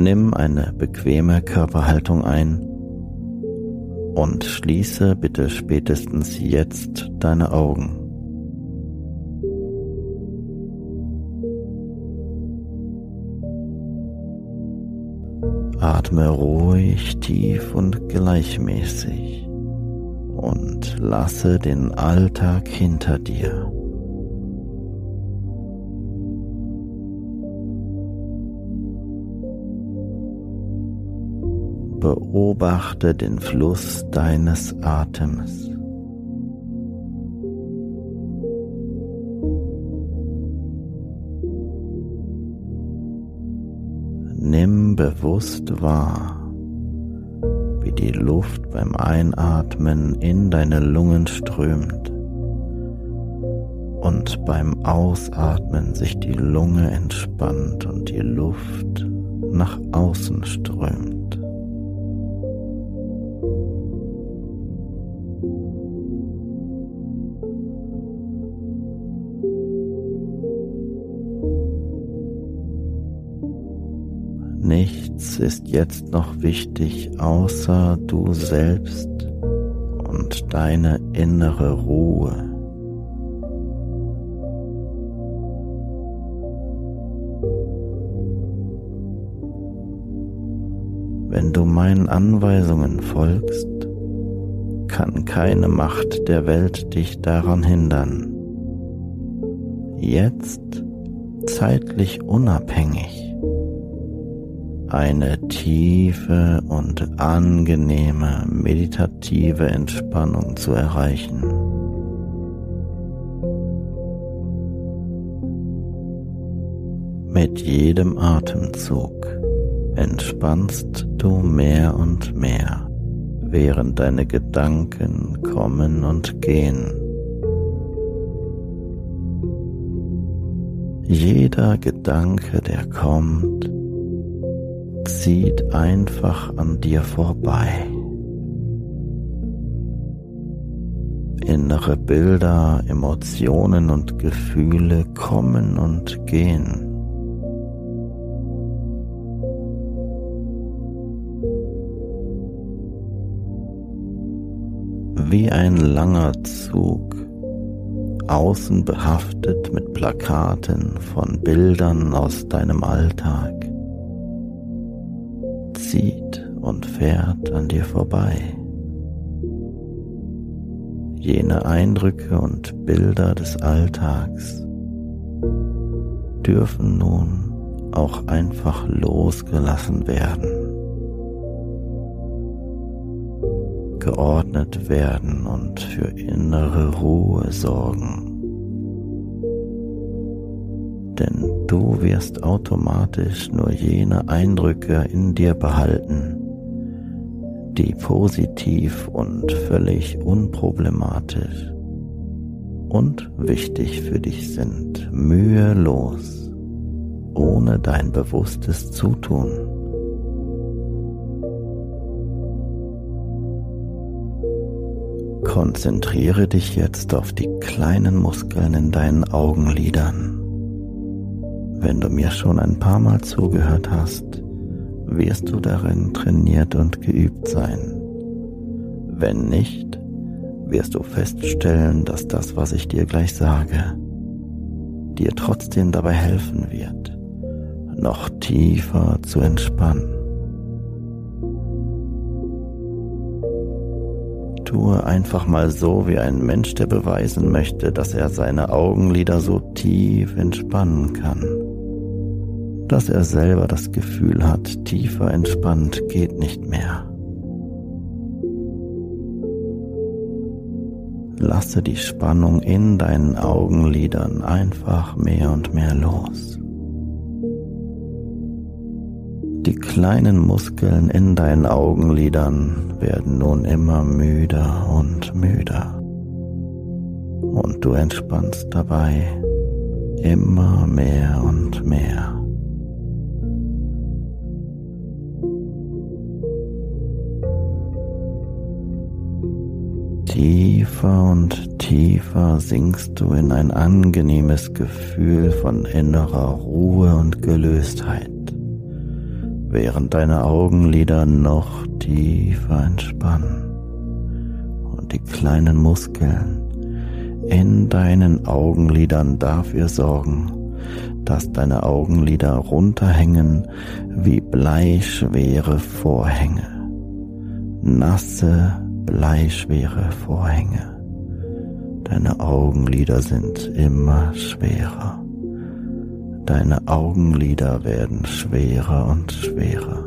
Nimm eine bequeme Körperhaltung ein und schließe bitte spätestens jetzt deine Augen. Atme ruhig, tief und gleichmäßig und lasse den Alltag hinter dir. Beobachte den Fluss deines Atems. Nimm bewusst wahr, wie die Luft beim Einatmen in deine Lungen strömt und beim Ausatmen sich die Lunge entspannt und die Luft nach außen strömt. Ist jetzt noch wichtig außer du selbst und deine innere Ruhe. Wenn du meinen Anweisungen folgst, kann keine Macht der Welt dich daran hindern. Jetzt zeitlich unabhängig eine tiefe und angenehme meditative Entspannung zu erreichen. Mit jedem Atemzug entspannst du mehr und mehr, während deine Gedanken kommen und gehen. Jeder Gedanke, der kommt, zieht einfach an dir vorbei. Innere Bilder, Emotionen und Gefühle kommen und gehen. Wie ein langer Zug, außen behaftet mit Plakaten von Bildern aus deinem Alltag zieht und fährt an dir vorbei. Jene Eindrücke und Bilder des Alltags dürfen nun auch einfach losgelassen werden, geordnet werden und für innere Ruhe sorgen. Denn du wirst automatisch nur jene Eindrücke in dir behalten, die positiv und völlig unproblematisch und wichtig für dich sind, mühelos, ohne dein bewusstes Zutun. Konzentriere dich jetzt auf die kleinen Muskeln in deinen Augenlidern. Wenn du mir schon ein paar Mal zugehört hast, wirst du darin trainiert und geübt sein. Wenn nicht, wirst du feststellen, dass das, was ich dir gleich sage, dir trotzdem dabei helfen wird, noch tiefer zu entspannen. Tue einfach mal so wie ein Mensch, der beweisen möchte, dass er seine Augenlider so tief entspannen kann, dass er selber das Gefühl hat, tiefer entspannt geht nicht mehr. Lasse die Spannung in deinen Augenlidern einfach mehr und mehr los. Die kleinen Muskeln in deinen Augenlidern werden nun immer müder und müder. Und du entspannst dabei immer mehr und mehr. Tiefer und tiefer sinkst du in ein angenehmes Gefühl von innerer Ruhe und Gelöstheit, während deine Augenlider noch tiefer entspannen und die kleinen Muskeln in deinen Augenlidern dafür sorgen, dass deine Augenlider runterhängen wie bleischwere Vorhänge, nasse bleischwere Vorhänge. Deine Augenlider sind immer schwerer. Deine Augenlider werden schwerer und schwerer.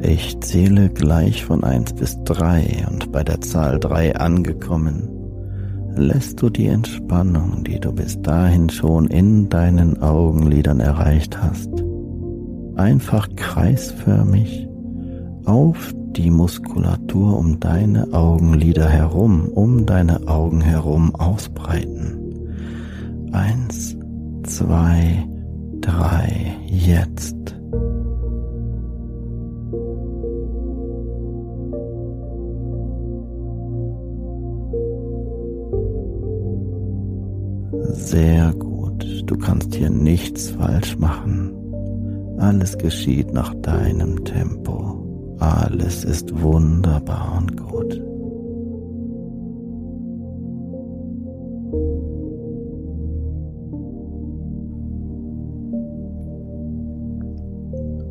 Ich zähle gleich von eins bis drei und bei der Zahl drei angekommen lässt du die Entspannung, die du bis dahin schon in deinen Augenlidern erreicht hast, einfach kreisförmig auf die Muskulatur um deine Augenlider herum, um deine Augen herum ausbreiten. Eins, zwei, drei, jetzt. Sehr gut. Du kannst hier nichts falsch machen. Alles geschieht nach deinem Tempo. Alles ist wunderbar und gut.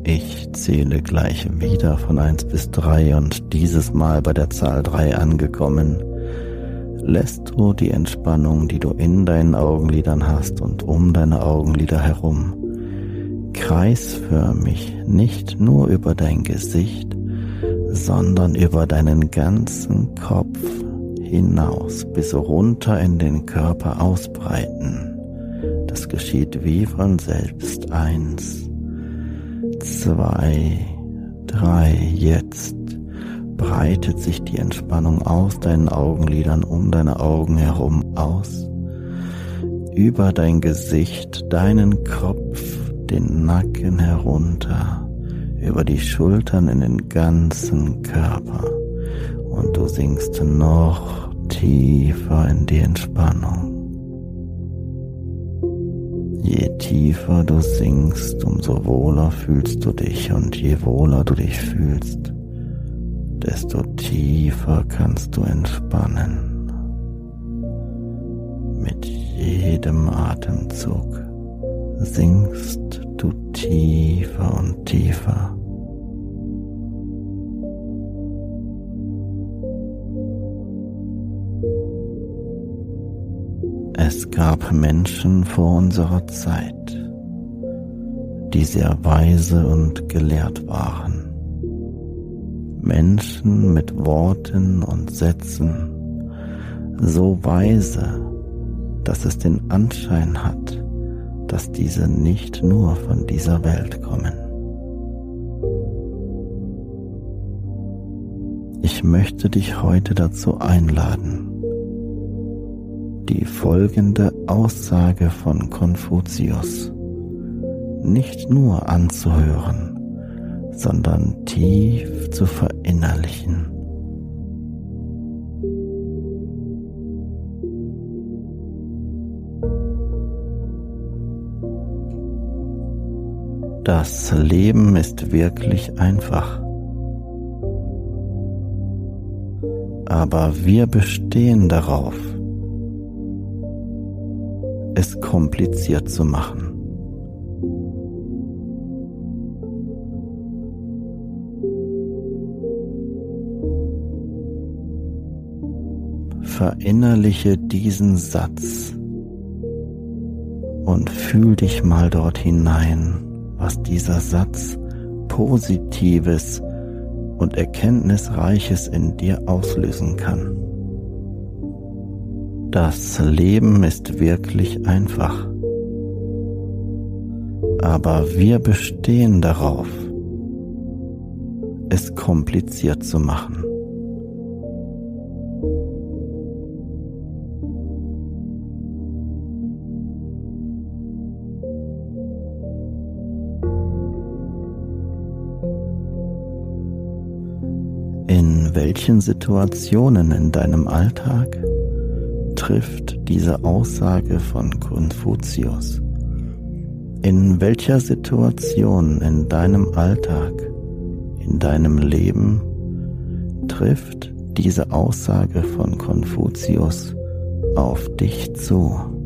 Ich zähle gleich wieder von 1 bis 3 und dieses Mal bei der Zahl 3 angekommen, lässt du die Entspannung, die du in deinen Augenlidern hast und um deine Augenlider herum, kreisförmig nicht nur über dein Gesicht, sondern über deinen ganzen Kopf hinaus bis runter in den Körper ausbreiten. Das geschieht wie von selbst. Eins, zwei, drei, jetzt breitet sich die Entspannung aus deinen Augenlidern um deine Augen herum aus, über dein Gesicht, deinen Kopf, den Nacken herunter, über die Schultern in den ganzen Körper. Und du sinkst noch tiefer in die Entspannung. Je tiefer du sinkst, umso wohler fühlst du dich. Und je wohler du dich fühlst, desto tiefer kannst du entspannen. Mit jedem Atemzug sinkst du tiefer und tiefer. Es gab Menschen vor unserer Zeit, die sehr weise und gelehrt waren. Menschen mit Worten und Sätzen so weise, dass es den Anschein hat, dass diese nicht nur von dieser Welt kommen. Ich möchte dich heute dazu einladen, die folgende Aussage von Konfuzius nicht nur anzuhören, sondern tief zu verinnerlichen. Das Leben ist wirklich einfach. Aber wir bestehen darauf, es kompliziert zu machen. Verinnerliche diesen Satz und fühl dich mal dort hinein, was dieser Satz Positives und Erkenntnisreiches in dir auslösen kann. Das Leben ist wirklich einfach. Aber wir bestehen darauf, es kompliziert zu machen. In welchen Situationen in deinem Alltag trifft diese Aussage von Konfuzius? In welcher Situation in deinem Alltag, in deinem Leben trifft diese Aussage von Konfuzius auf dich zu?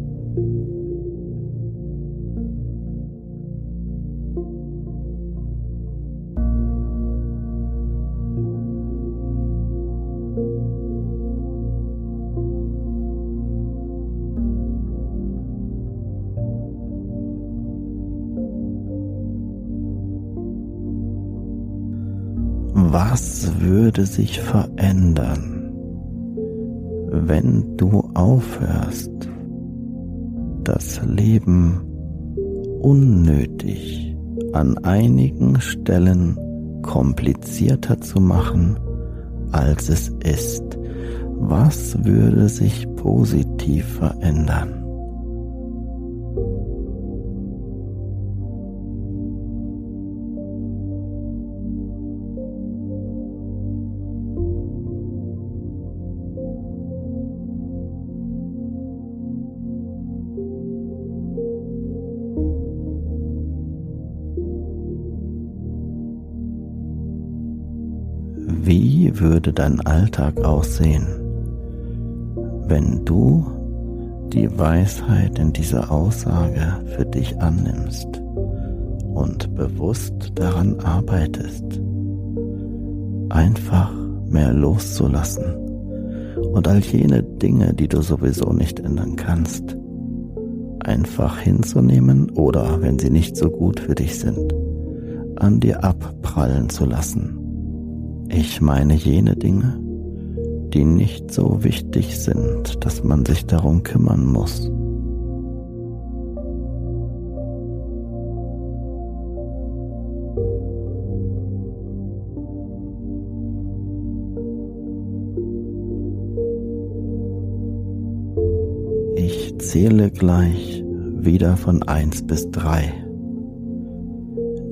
Was würde sich verändern, wenn du aufhörst, das Leben unnötig an einigen Stellen komplizierter zu machen, als es ist? Was würde sich positiv verändern? Würde dein Alltag aussehen, wenn du die Weisheit in dieser Aussage für dich annimmst und bewusst daran arbeitest, einfach mehr loszulassen und all jene Dinge, die du sowieso nicht ändern kannst, einfach hinzunehmen oder, wenn sie nicht so gut für dich sind, an dir abprallen zu lassen ich meine jene Dinge, die nicht so wichtig sind, dass man sich darum kümmern muss. Ich zähle gleich wieder von 1 bis 3.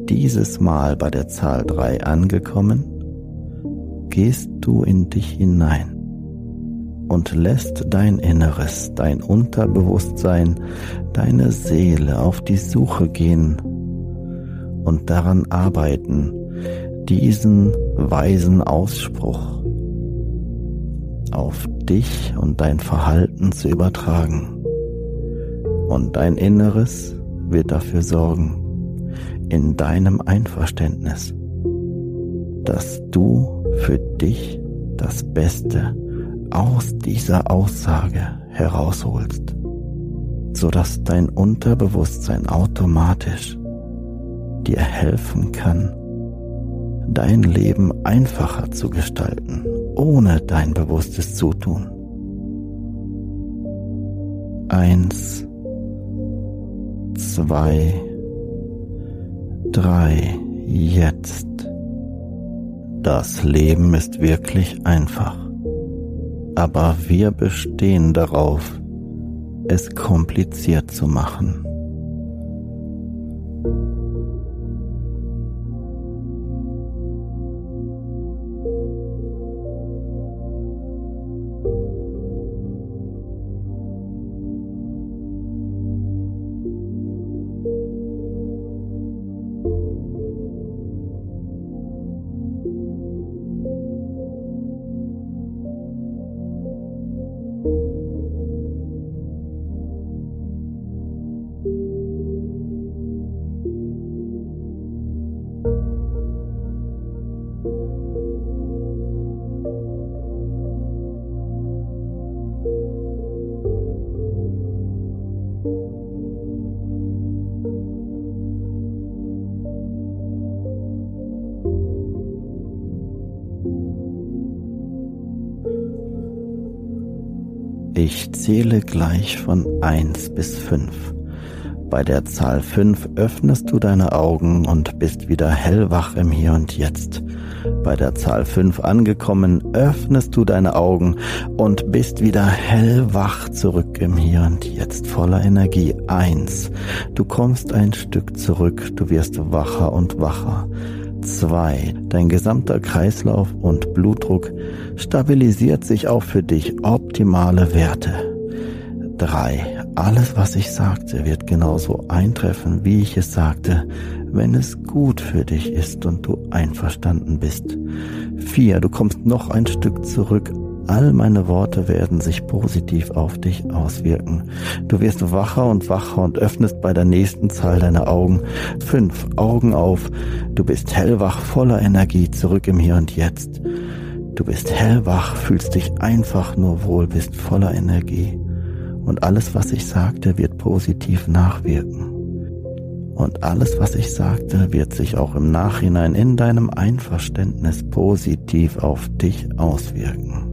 Dieses Mal bei der Zahl 3 angekommen, gehst du in dich hinein und lässt dein Inneres, dein Unterbewusstsein, deine Seele auf die Suche gehen und daran arbeiten, diesen weisen Ausspruch auf dich und dein Verhalten zu übertragen. Und dein Inneres wird dafür sorgen, in deinem Einverständnis, dass du für dich das Beste aus dieser Aussage herausholst. sodass dein Unterbewusstsein automatisch dir helfen kann, dein Leben einfacher zu gestalten, ohne dein bewusstes Zutun. Eins, zwei, drei, jetzt. Das Leben ist wirklich einfach, aber wir bestehen darauf, es kompliziert zu machen. Ich zähle gleich von 1 bis 5. Bei der Zahl 5 öffnest du deine Augen und bist wieder hellwach im Hier und Jetzt. Bei der Zahl 5 angekommen, öffnest du deine Augen und bist wieder hellwach zurück im Hier und Jetzt voller Energie. 1. Du kommst ein Stück zurück, du wirst wacher und wacher. 2. Dein gesamter Kreislauf und Blutdruck stabilisiert sich auch für dich optimale Werte. 3. Alles, was ich sagte, wird genauso eintreffen, wie ich es sagte, wenn es gut für dich ist und du einverstanden bist. 4. Du kommst noch ein Stück zurück All meine Worte werden sich positiv auf dich auswirken. Du wirst wacher und wacher und öffnest bei der nächsten Zahl deine Augen. Fünf Augen auf. Du bist hellwach, voller Energie, zurück im Hier und Jetzt. Du bist hellwach, fühlst dich einfach nur wohl, bist voller Energie. Und alles, was ich sagte, wird positiv nachwirken. Und alles, was ich sagte, wird sich auch im Nachhinein in deinem Einverständnis positiv auf dich auswirken.